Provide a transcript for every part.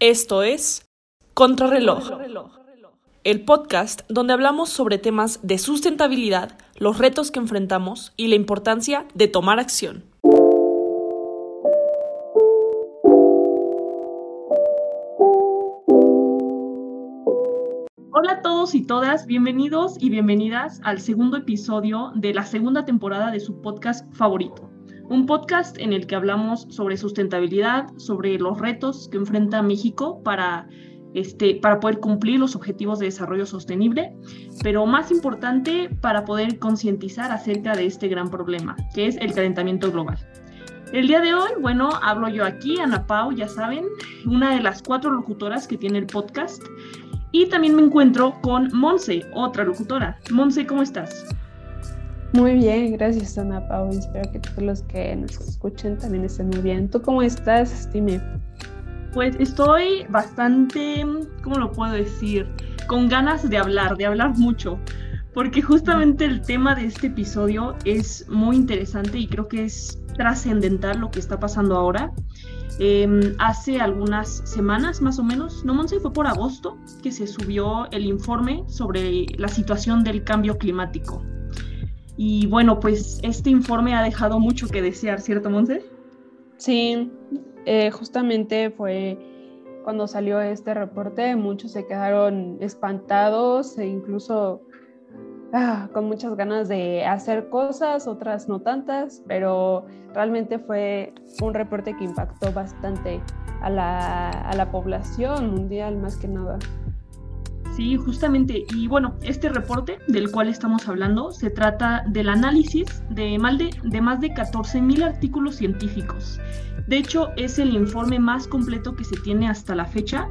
Esto es Contrarreloj, el podcast donde hablamos sobre temas de sustentabilidad, los retos que enfrentamos y la importancia de tomar acción. Hola a todos y todas, bienvenidos y bienvenidas al segundo episodio de la segunda temporada de su podcast favorito un podcast en el que hablamos sobre sustentabilidad, sobre los retos que enfrenta México para, este, para poder cumplir los objetivos de desarrollo sostenible, pero más importante, para poder concientizar acerca de este gran problema, que es el calentamiento global. El día de hoy, bueno, hablo yo aquí, Ana Pau, ya saben, una de las cuatro locutoras que tiene el podcast. Y también me encuentro con Monse, otra locutora. Monse, ¿cómo estás? Muy bien, gracias Ana Pau. Espero que todos los que nos escuchen también estén muy bien. ¿Tú cómo estás, Dime? Pues estoy bastante, ¿cómo lo puedo decir? Con ganas de hablar, de hablar mucho, porque justamente el tema de este episodio es muy interesante y creo que es trascendental lo que está pasando ahora. Em, hace algunas semanas más o menos, no Monse, fue por agosto que se subió el informe sobre la situación del cambio climático. Y bueno, pues este informe ha dejado mucho que desear, ¿cierto, Monse? Sí, eh, justamente fue cuando salió este reporte, muchos se quedaron espantados e incluso ah, con muchas ganas de hacer cosas, otras no tantas, pero realmente fue un reporte que impactó bastante a la, a la población mundial más que nada. Sí, justamente. Y bueno, este reporte del cual estamos hablando se trata del análisis de, más de, de más de 14.000 artículos científicos. De hecho, es el informe más completo que se tiene hasta la fecha,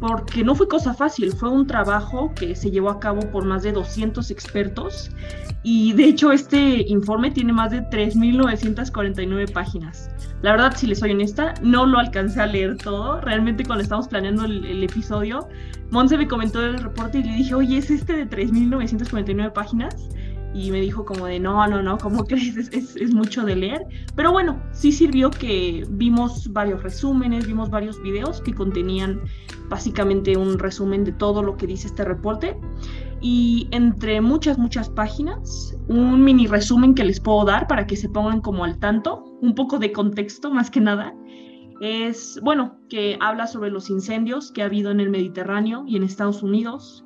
porque no fue cosa fácil, fue un trabajo que se llevó a cabo por más de 200 expertos y de hecho este informe tiene más de 3.949 páginas. La verdad, si les soy honesta, no lo alcancé a leer todo. Realmente cuando estábamos planeando el, episodio, Monse me comentó el reporte y le dije, oye, ¿es este de 3.949 páginas? Y me dijo como de, no, no, no, ¿cómo crees? Es, es, mucho de leer. Pero bueno, sí sirvió que vimos varios resúmenes, vimos varios videos que contenían básicamente un resumen de todo lo que dice este reporte y entre muchas, muchas páginas, un mini resumen que les puedo dar para que se pongan como al tanto, un poco de contexto más que nada, es, bueno, que habla sobre los incendios que ha habido en el Mediterráneo y en Estados Unidos,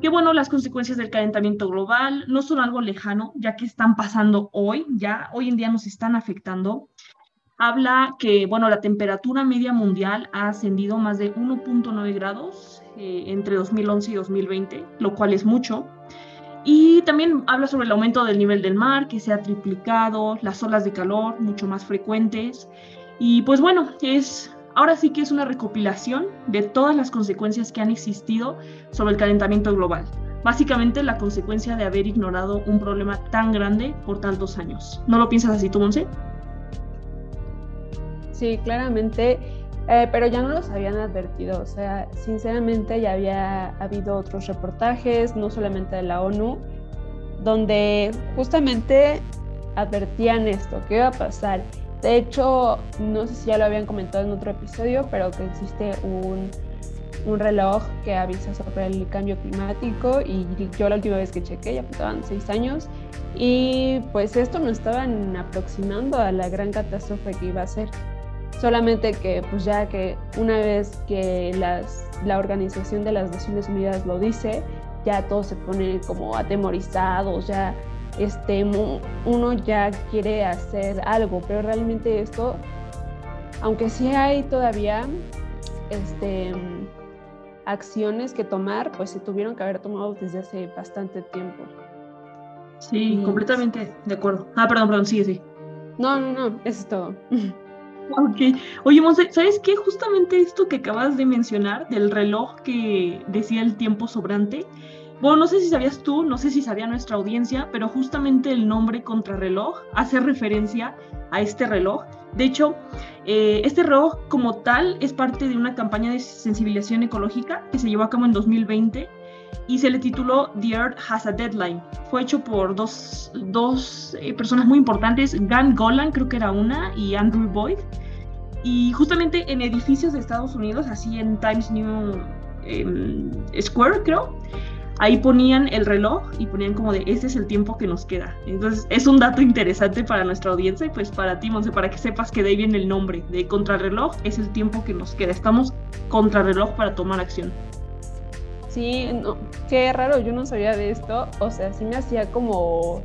que bueno, las consecuencias del calentamiento global no son algo lejano, ya que están pasando hoy, ya hoy en día nos están afectando. Habla que, bueno, la temperatura media mundial ha ascendido más de 1.9 grados eh, entre 2011 y 2020, lo cual es mucho. Y también habla sobre el aumento del nivel del mar, que se ha triplicado, las olas de calor mucho más frecuentes. Y pues bueno, es ahora sí que es una recopilación de todas las consecuencias que han existido sobre el calentamiento global. Básicamente la consecuencia de haber ignorado un problema tan grande por tantos años. ¿No lo piensas así tú, Monse? Sí, claramente eh, pero ya no los habían advertido. O sea, sinceramente ya había habido otros reportajes, no solamente de la ONU, donde justamente advertían esto, que iba a pasar. De hecho, no sé si ya lo habían comentado en otro episodio, pero que existe un, un reloj que avisa sobre el cambio climático y yo la última vez que chequé ya faltaban seis años y pues esto nos estaban aproximando a la gran catástrofe que iba a ser. Solamente que pues ya que una vez que la Organización de las Naciones Unidas lo dice, ya todos se ponen como atemorizados, ya este, uno ya quiere hacer algo, pero realmente esto, aunque sí hay todavía este, acciones que tomar, pues se tuvieron que haber tomado desde hace bastante tiempo. Sí, completamente de acuerdo. Ah, perdón, perdón, sigue, sí. No, no, no, eso es todo. Ok. Oye, Monse, ¿sabes qué? Justamente esto que acabas de mencionar del reloj que decía el tiempo sobrante. Bueno, no sé si sabías tú, no sé si sabía nuestra audiencia, pero justamente el nombre contrarreloj hace referencia a este reloj. De hecho, eh, este reloj como tal es parte de una campaña de sensibilización ecológica que se llevó a cabo en 2020 y se le tituló The Earth Has a Deadline. Fue hecho por dos, dos eh, personas muy importantes, Gan Golan creo que era una y Andrew Boyd. y justamente en edificios de Estados Unidos, así en Times New em, Square, creo, ahí ponían el reloj y ponían como de, este es el tiempo que nos queda. Entonces, es un dato interesante para nuestra audiencia y pues para ti, Monse, para que sepas que de ahí viene el nombre de contrarreloj, es el tiempo que nos queda. Estamos contrarreloj para tomar acción. Sí, no, qué raro, yo no sabía de esto. O sea, sí me hacía como,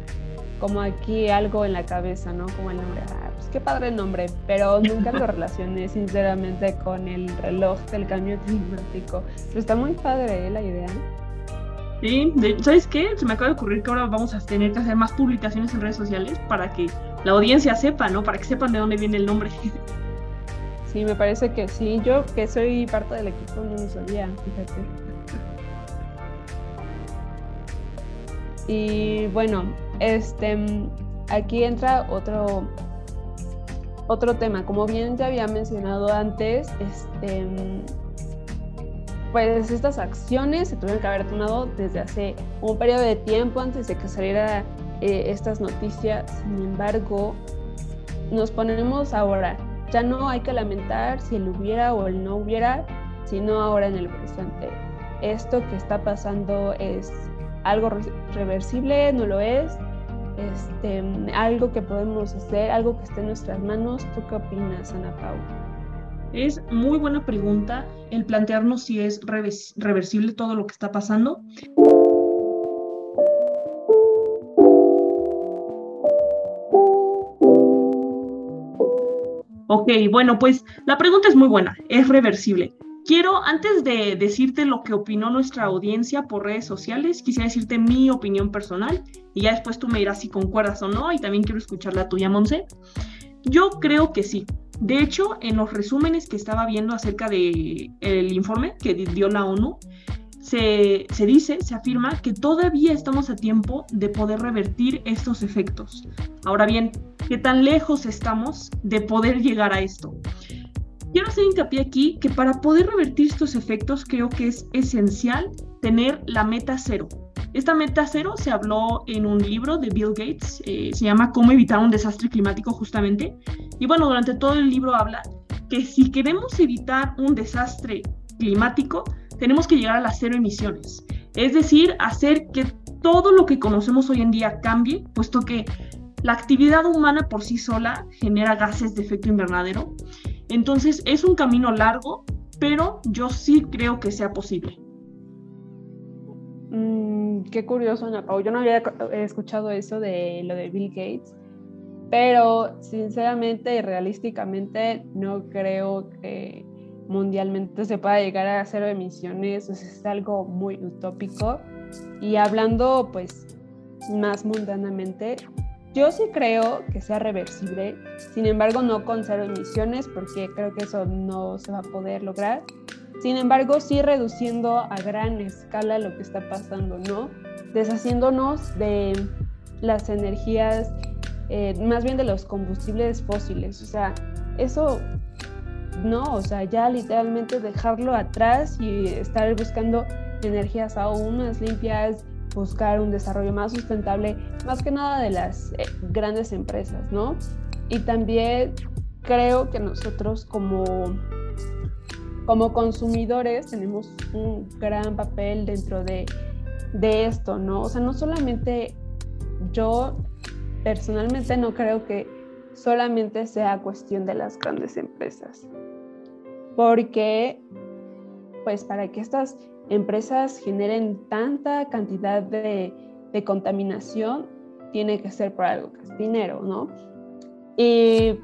como aquí algo en la cabeza, ¿no? Como el nombre. Ah, pues qué padre el nombre, pero nunca lo relacioné sinceramente con el reloj del cambio climático. Pero está muy padre ¿eh? la idea. Sí, ¿sabes qué? Se me acaba de ocurrir que ahora vamos a tener que hacer más publicaciones en redes sociales para que la audiencia sepa, ¿no? Para que sepan de dónde viene el nombre. Sí, me parece que sí. Yo que soy parte del equipo no lo sabía, fíjate. Y bueno, este aquí entra otro otro tema. Como bien ya había mencionado antes, este pues estas acciones se tuvieron que haber tomado desde hace un periodo de tiempo antes de que saliera eh, estas noticias. Sin embargo, nos ponemos ahora. Ya no hay que lamentar si el hubiera o el no hubiera, sino ahora en el presente. Esto que está pasando es algo reversible, no lo es. Este, algo que podemos hacer, algo que esté en nuestras manos. ¿Tú qué opinas, Ana Paula? Es muy buena pregunta el plantearnos si es reversible todo lo que está pasando. Ok, bueno, pues la pregunta es muy buena, es reversible. Quiero, antes de decirte lo que opinó nuestra audiencia por redes sociales, quisiera decirte mi opinión personal y ya después tú me dirás si concuerdas o no y también quiero escuchar la tuya, Monse. Yo creo que sí. De hecho, en los resúmenes que estaba viendo acerca del el informe que dio la ONU, se, se, dice, se afirma que todavía estamos a tiempo de poder revertir estos efectos. Ahora bien, ¿qué tan lejos estamos de poder llegar a esto? Quiero hacer hincapié aquí que para poder revertir estos efectos creo que es esencial tener la meta cero. Esta meta cero se habló en un libro de Bill Gates, eh, se llama Cómo evitar un desastre climático justamente. Y bueno, durante todo el libro habla que si queremos evitar un desastre climático, tenemos que llegar a las cero emisiones. Es decir, hacer que todo lo que conocemos hoy en día cambie, puesto que la actividad humana por sí sola genera gases de efecto invernadero. Entonces es un camino largo, pero yo sí creo que sea posible. Mm, qué curioso, Ana. Yo no había escuchado eso de lo de Bill Gates, pero sinceramente y realísticamente no creo que mundialmente se pueda llegar a cero emisiones. es algo muy utópico. Y hablando, pues, más mundanamente, yo sí creo que sea reversible, sin embargo, no con cero emisiones, porque creo que eso no se va a poder lograr sin embargo, sí reduciendo a gran escala lo que está pasando, ¿no? Deshaciéndonos de las energías, eh, más bien de los combustibles fósiles. O sea, eso no, o sea, ya literalmente dejarlo atrás y estar buscando energías aún más limpias, buscar un desarrollo más sustentable, más que nada de las eh, grandes empresas, ¿no? Y también creo que nosotros como como consumidores tenemos un gran papel dentro de, esto, ¿no? O sea, no solamente yo personalmente no creo que solamente sea cuestión de las grandes empresas, porque pues para que estas empresas generen tanta cantidad de, de contaminación, tiene que ser por algo que es dinero, ¿no? Y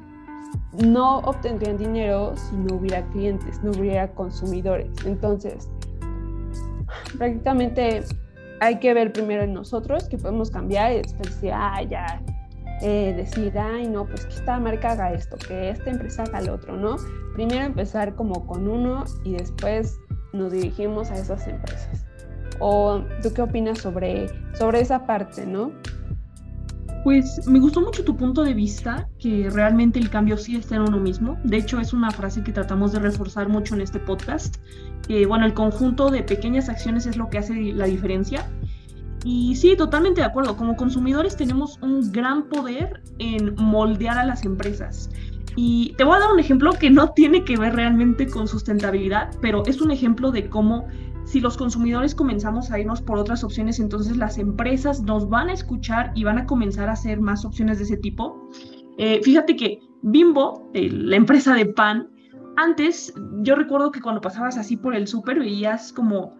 no obtendrían dinero si no hubiera clientes, no hubiera consumidores. Entonces, prácticamente hay que ver primero en nosotros que podemos cambiar y después decir, ah, ya, eh, decir, ay, no, pues que esta marca haga esto, que esta empresa haga lo otro, ¿no? Primero empezar como con uno y después nos dirigimos a esas empresas. ¿O tú qué opinas sobre, sobre esa parte, no? Pues me gustó mucho tu punto de vista, que realmente el cambio sí está en uno mismo. De hecho, es una frase que tratamos de reforzar mucho en este podcast. Que, bueno, el conjunto de pequeñas acciones es lo que hace la diferencia. Y sí, totalmente de acuerdo. Como consumidores tenemos un gran poder en moldear a las empresas. Y te voy a dar un ejemplo que no tiene que ver realmente con sustentabilidad, pero es un ejemplo de cómo si los consumidores comenzamos a irnos por otras opciones, entonces las empresas nos van a escuchar y van a comenzar a hacer más opciones de ese tipo. Eh, fíjate que Bimbo, la empresa de pan, antes yo recuerdo que cuando pasabas así por el súper veías como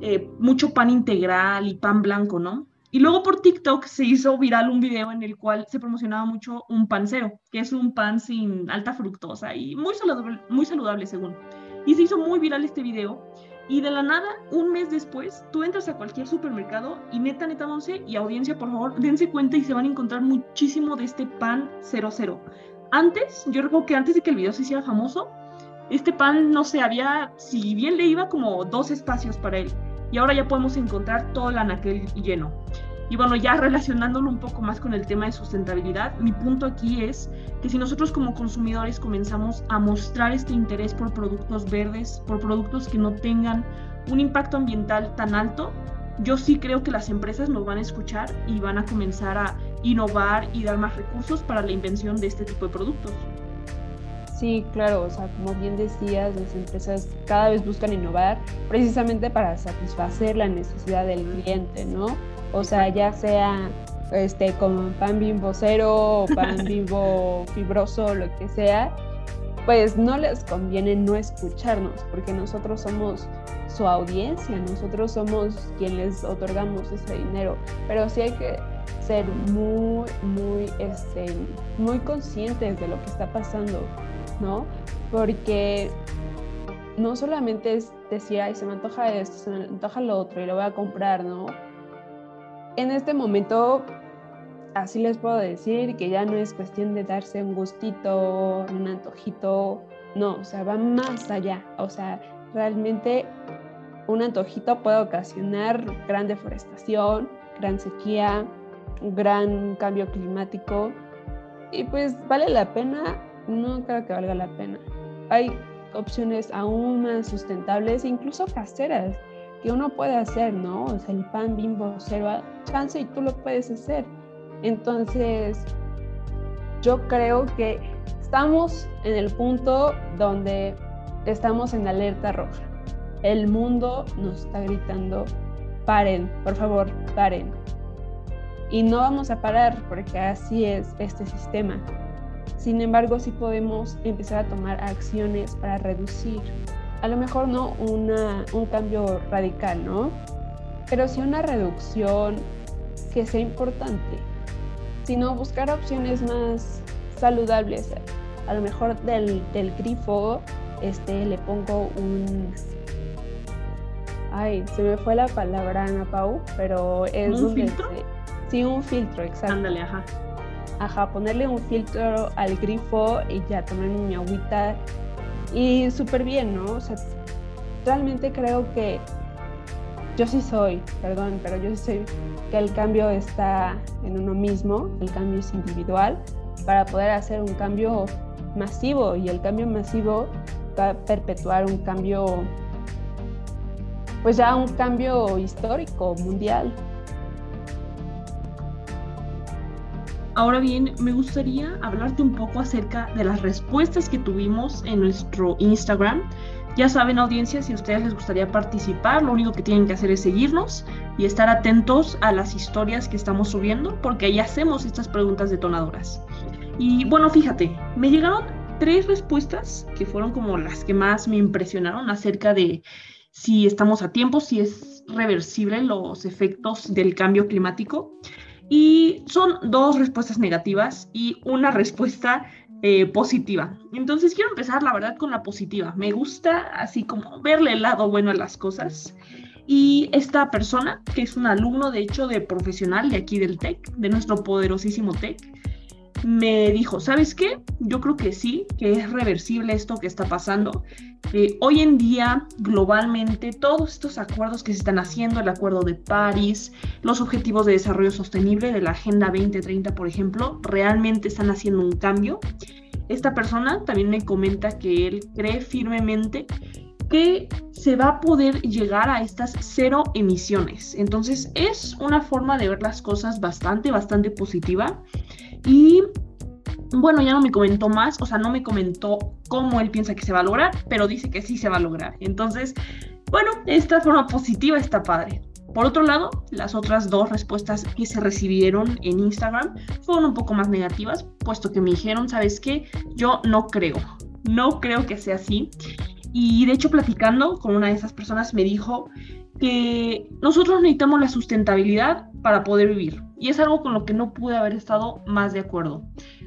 eh, mucho pan integral y pan blanco, ¿no? Y luego por TikTok se hizo viral un video en el cual se promocionaba mucho un pancero, que es un pan sin alta fructosa y muy saludable, muy saludable según. Y se hizo muy viral este video. Y de la nada, un mes después, tú entras a cualquier supermercado y neta, neta, Monse y audiencia, por favor, dense cuenta y se van a encontrar muchísimo de este pan 00. Antes, yo recuerdo que antes de que el video se hiciera famoso, este pan, no sé, había, si bien le iba como dos espacios para él. Y ahora ya podemos encontrar todo el anaquel lleno. Y bueno, ya relacionándolo un poco más con el tema de sustentabilidad, mi punto aquí es que si nosotros como consumidores comenzamos a mostrar este interés por productos verdes, por productos que no tengan un impacto ambiental tan alto, yo sí creo que las empresas nos van a escuchar y van a comenzar a innovar y dar más recursos para la invención de este tipo de productos. Sí, claro, o sea, como bien decías, las empresas cada vez buscan innovar precisamente para satisfacer la necesidad del cliente, ¿no? O sea, ya sea este como pan bimbo cero o pan bimbo fibroso, lo que sea, pues no les conviene no escucharnos, porque nosotros somos su audiencia, nosotros somos quienes otorgamos ese dinero, pero sí hay que ser muy, muy, este, muy conscientes de lo que está pasando, ¿no? Porque no solamente es decir, ay, se me antoja esto, se me antoja lo otro y lo voy a comprar, ¿no? En este momento, así les puedo decir que ya no es cuestión de darse un gustito, un antojito, no, o sea, va más allá, o sea, realmente un antojito puede ocasionar gran deforestación, gran sequía, gran cambio climático y pues vale la pena no creo que valga la pena. Hay opciones aún más sustentables, incluso caseras, que uno puede hacer, ¿no? O sea, el pan bimbo cero chance y tú lo puedes hacer. Entonces, yo creo que estamos en el punto donde estamos en alerta roja. El mundo nos está gritando, paren, por favor, paren. Y no vamos a parar porque así es este sistema. Sin embargo, sí podemos empezar a tomar acciones para reducir, a lo mejor no un cambio radical, ¿no? Pero sí una reducción que sea importante, sino buscar opciones más saludables. A lo mejor del, grifo este, le pongo un... Ay, se me fue la palabra, Ana Pau, pero es ¿Un filtro? sí, un filtro, exacto. Ándale, ajá ajá, ponerle un filtro al grifo y ya tomarme mi agüita y súper bien, ¿no? O sea, realmente creo que yo sí soy, perdón, pero yo sí soy que el cambio está en uno mismo, el cambio es individual para poder hacer un cambio masivo y el cambio masivo va a perpetuar un cambio, pues ya un cambio histórico, mundial. Ahora bien, me gustaría hablarte un poco acerca de las respuestas que tuvimos en nuestro Instagram. Ya saben, audiencia, si a ustedes les gustaría participar, lo único que tienen que hacer es seguirnos y estar atentos a las historias que estamos subiendo, porque ahí hacemos estas preguntas detonadoras. Y bueno, fíjate, me llegaron tres respuestas que fueron como las que más me impresionaron acerca de si estamos a tiempo, si es reversible los efectos del cambio climático. Y son dos respuestas negativas y una respuesta eh, positiva. Entonces quiero empezar, la verdad, con la positiva. Me gusta así como verle el lado bueno a las cosas. Y esta persona, que es un alumno, de hecho, de profesional de aquí del TEC, de nuestro poderosísimo TEC, me dijo, ¿sabes qué? Yo creo que sí, que es reversible esto que está pasando. Eh, hoy en día, globalmente, todos estos acuerdos que se están haciendo, el Acuerdo de París, los Objetivos de Desarrollo Sostenible de la Agenda 2030, por ejemplo, realmente están haciendo un cambio. Esta persona también me comenta que él cree firmemente que se va a poder llegar a estas cero emisiones. Entonces es una forma de ver las cosas bastante, bastante positiva. Y bueno, ya no me comentó más, o sea, no me comentó cómo él piensa que se va a lograr, pero dice que sí se va a lograr. Entonces, bueno, esta forma positiva está padre. Por otro lado, las otras dos respuestas que se recibieron en Instagram fueron un poco más negativas, puesto que me dijeron, ¿sabes qué? Yo no creo, no creo que sea así. Y de hecho, platicando con una de esas personas, me dijo que nosotros necesitamos la sustentabilidad para poder vivir. Y es algo con lo que no pude haber estado más de acuerdo.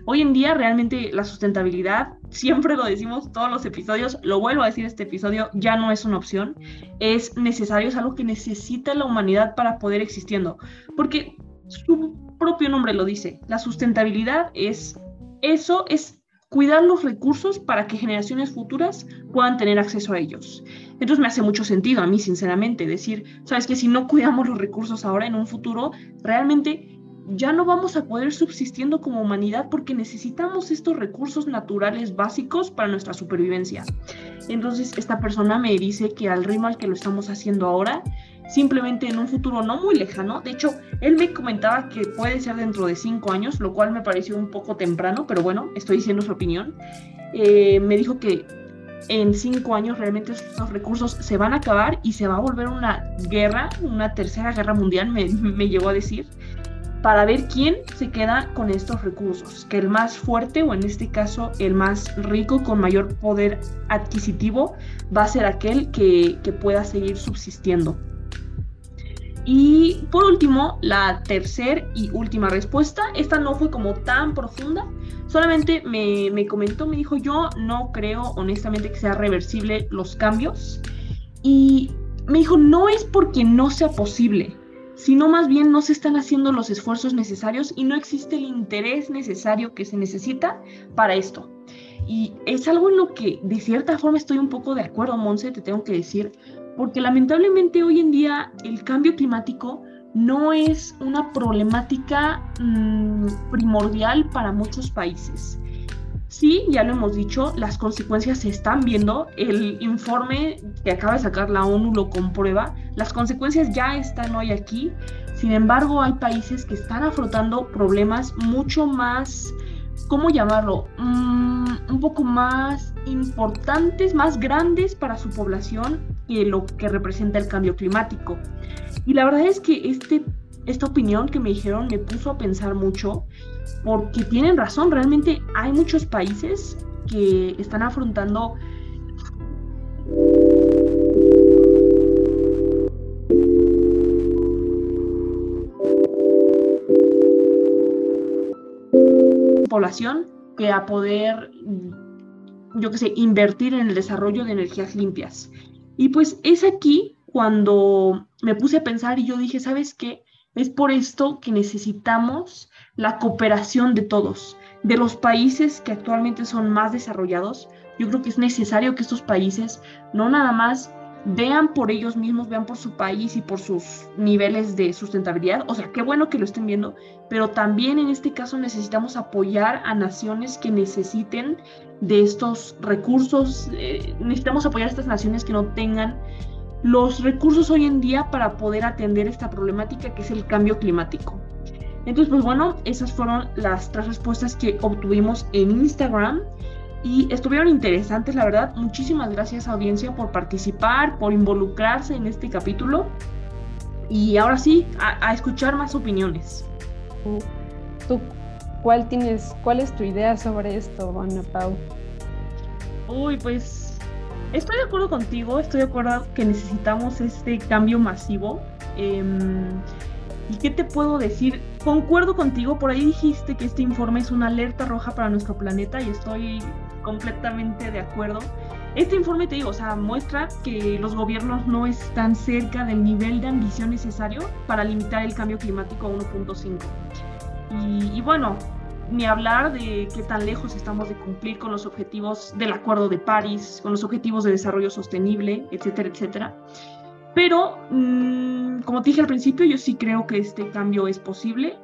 Hoy en día realmente la sustentabilidad, siempre lo decimos todos los episodios, lo vuelvo a decir este episodio, ya no es una opción, es necesario, es algo que necesita la humanidad para poder existiendo, porque su propio nombre lo dice, la sustentabilidad es eso, es cuidar los recursos para que generaciones futuras puedan tener acceso a ellos. Entonces me hace mucho sentido a mí, sinceramente, decir, sabes que si no cuidamos los recursos ahora en un futuro, realmente ya no vamos a poder subsistiendo como humanidad porque necesitamos estos recursos naturales básicos para nuestra supervivencia. Entonces esta persona me dice que al ritmo al que lo estamos haciendo ahora, simplemente en un futuro no muy lejano, de hecho él me comentaba que puede ser dentro de cinco años, lo cual me pareció un poco temprano, pero bueno, estoy diciendo su opinión, eh, me dijo que en cinco años realmente estos recursos se van a acabar y se va a volver una guerra, una tercera guerra mundial, me, me llegó a decir para ver quién se queda con estos recursos, que el más fuerte o en este caso el más rico con mayor poder adquisitivo va a ser aquel que, pueda seguir subsistiendo. Y por último, la tercera y última respuesta, esta no fue como tan profunda, solamente me, me comentó, me dijo yo no creo honestamente que sea reversible los cambios y me dijo no es porque no sea posible, sino más bien no se están haciendo los esfuerzos necesarios y no existe el interés necesario que se necesita para esto. Y es algo en lo que de cierta forma estoy un poco de acuerdo, Monse, te tengo que decir, porque lamentablemente hoy en día el cambio climático no es una problemática mm, primordial para muchos países. Sí, ya lo hemos dicho, las consecuencias se están viendo. El informe que acaba de sacar la ONU lo comprueba. Las consecuencias ya están hoy aquí. Sin embargo, hay países que están afrontando problemas mucho más, ¿cómo llamarlo? Mm, un poco más importantes, más grandes para su población que lo que representa el cambio climático. Y la verdad es que este, esta opinión que me dijeron me puso a pensar mucho porque tienen razón, realmente hay muchos países que están afrontando que a poder, yo qué sé, invertir en el desarrollo de energías limpias. Y pues es aquí cuando me puse a pensar y yo dije, ¿sabes qué? Es por esto que necesitamos la cooperación de todos, de los países que actualmente son más desarrollados. Yo creo que es necesario que estos países no nada más vean por ellos mismos, vean por su país y por sus niveles de sustentabilidad. O sea, qué bueno que lo estén viendo, pero también en este caso necesitamos apoyar a naciones que necesiten de estos recursos, eh, necesitamos apoyar a estas naciones que no tengan los recursos hoy en día para poder atender esta problemática que es el cambio climático. Entonces, pues bueno, esas fueron las tres respuestas que obtuvimos en Instagram y estuvieron interesantes, la verdad. Muchísimas gracias audiencia por participar, por involucrarse en este capítulo. Y ahora sí, a, escuchar más opiniones. ¿Tú cuál tienes, cuál es tu idea sobre esto, Ana Pau? Uy, pues estoy de acuerdo contigo, estoy de acuerdo que necesitamos este cambio masivo. Em, ¿Y qué te puedo decir? Concuerdo contigo, por ahí dijiste que este informe es una alerta roja para nuestro planeta y estoy completamente de acuerdo. Este informe, te digo, o sea, muestra que los gobiernos no están cerca del nivel de ambición necesario para limitar el cambio climático a 1.5. Y, y bueno, ni hablar de qué tan lejos estamos de cumplir con los objetivos del Acuerdo de París, con los objetivos de desarrollo sostenible, etcétera, etcétera. Pero, mm, como te dije al principio, yo sí creo que este cambio es posible.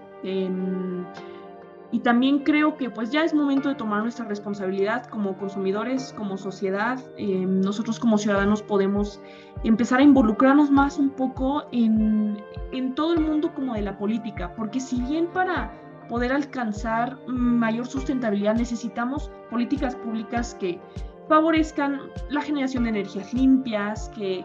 Y también creo que pues ya es momento de tomar nuestra responsabilidad como consumidores, como sociedad. Em, nosotros como ciudadanos podemos empezar a involucrarnos más un poco en, en todo el mundo como de la política, porque si bien para poder alcanzar mayor sustentabilidad necesitamos políticas públicas que favorezcan la generación de energías limpias, que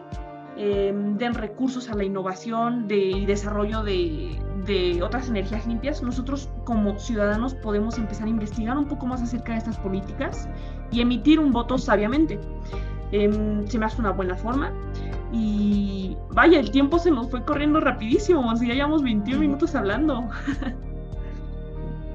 em, den recursos a la innovación de, y desarrollo de, de, otras energías limpias, nosotros como ciudadanos podemos empezar a investigar un poco más acerca de estas políticas y emitir un voto sabiamente. Em, se me hace una buena forma. Y vaya, el tiempo se nos fue corriendo rapidísimo, así ya llevamos 21 minutos hablando.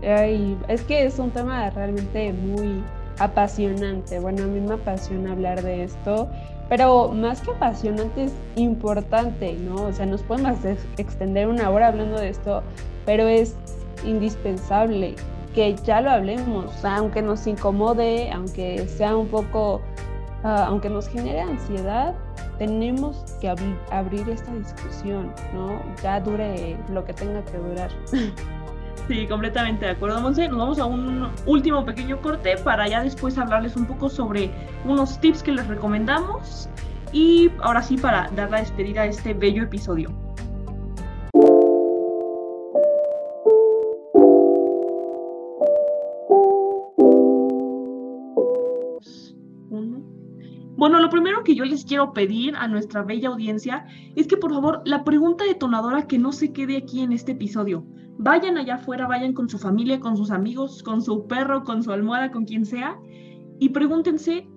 Ay, es que es un tema realmente muy apasionante. Bueno, a mí me apasiona hablar de esto, pero más que apasionante es importante, ¿no? O sea, nos podemos extender una hora hablando de esto, pero es indispensable que ya lo hablemos, aunque nos incomode, aunque sea un poco, uh, aunque nos genere ansiedad, tenemos que ab abrir esta discusión, ¿no? Ya dure lo que tenga que durar. Sí, completamente de acuerdo, Monse. Nos vamos a un último pequeño corte para ya después hablarles un poco sobre unos tips que les recomendamos y ahora sí para dar la despedida a este bello episodio. Bueno, lo primero que yo les quiero pedir a nuestra bella audiencia es que por favor la pregunta detonadora que no se quede aquí en este episodio. Vayan allá afuera, vayan con su familia, con sus amigos, con su perro, con su almohada, con quien sea, y pregúntense,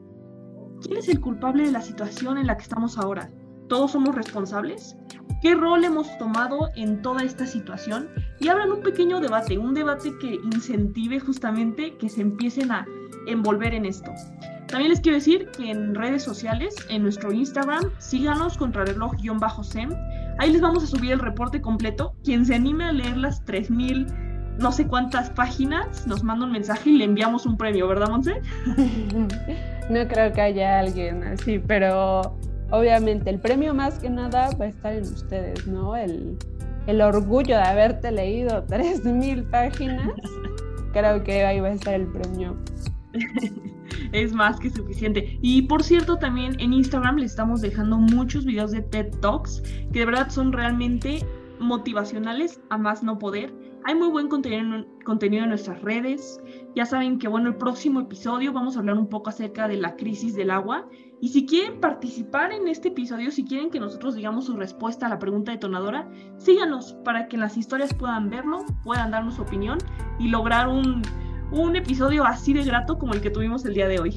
¿quién es el culpable de la situación en la que estamos ahora? ¿Todos somos responsables? ¿Qué rol hemos tomado en toda esta situación? Y abran un pequeño debate, un debate que incentive justamente que se empiecen a envolver en esto. También les quiero decir que en redes sociales, en nuestro Instagram, síganos contrarreloj-sem Ahí les vamos a subir el reporte completo. Quien se anime a leer las 3000 no sé cuántas páginas, nos manda un mensaje y le enviamos un premio, ¿verdad, Monse? no creo que haya alguien así, pero obviamente el premio más que nada va a estar en ustedes, ¿no? El, el orgullo de haberte leído 3000 páginas, creo que ahí va a estar el premio. es más que suficiente. Y por cierto, también en Instagram le estamos dejando muchos videos de TED Talks que de verdad son realmente motivacionales a más no poder. Hay muy buen contenido, contenido en nuestras redes. Ya saben que, bueno, el próximo episodio vamos a hablar un poco acerca de la crisis del agua. Y si quieren participar en este episodio, si quieren que nosotros digamos su respuesta a la pregunta detonadora, síganos para que las historias puedan verlo, puedan darnos su opinión y lograr un, un episodio así de grato como el que tuvimos el día de hoy.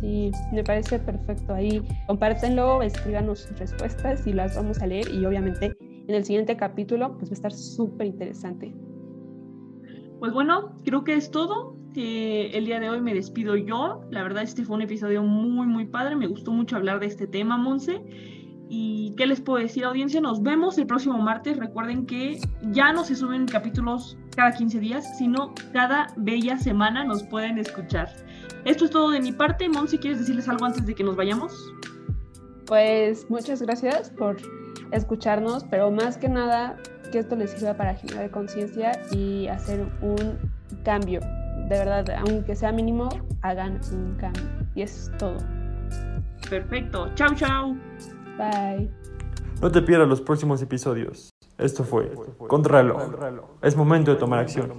Sí, me parece perfecto. Ahí compártenlo, escríbanos sus respuestas y las vamos a leer y obviamente en el siguiente capítulo pues va a estar súper interesante. Pues bueno, creo que es todo. Eh, el día de hoy me despido yo. La verdad este fue un episodio muy muy padre. Me gustó mucho hablar de este tema, Monse. ¿Y qué les puedo decir, audiencia? Nos vemos el próximo martes. Recuerden que ya no se suben capítulos cada 15 días, sino cada bella semana nos pueden escuchar. Esto es todo de mi parte. Mon, si quieres decirles algo antes de que nos vayamos. Pues muchas gracias por escucharnos, pero más que nada que esto les sirva para generar conciencia y hacer un cambio. De verdad, aunque sea mínimo, hagan un cambio. Y eso es todo. Perfecto. Chao, chao. Bye. No te pierdas los próximos episodios. Esto fue Contrarreloj. Es momento de tomar acción.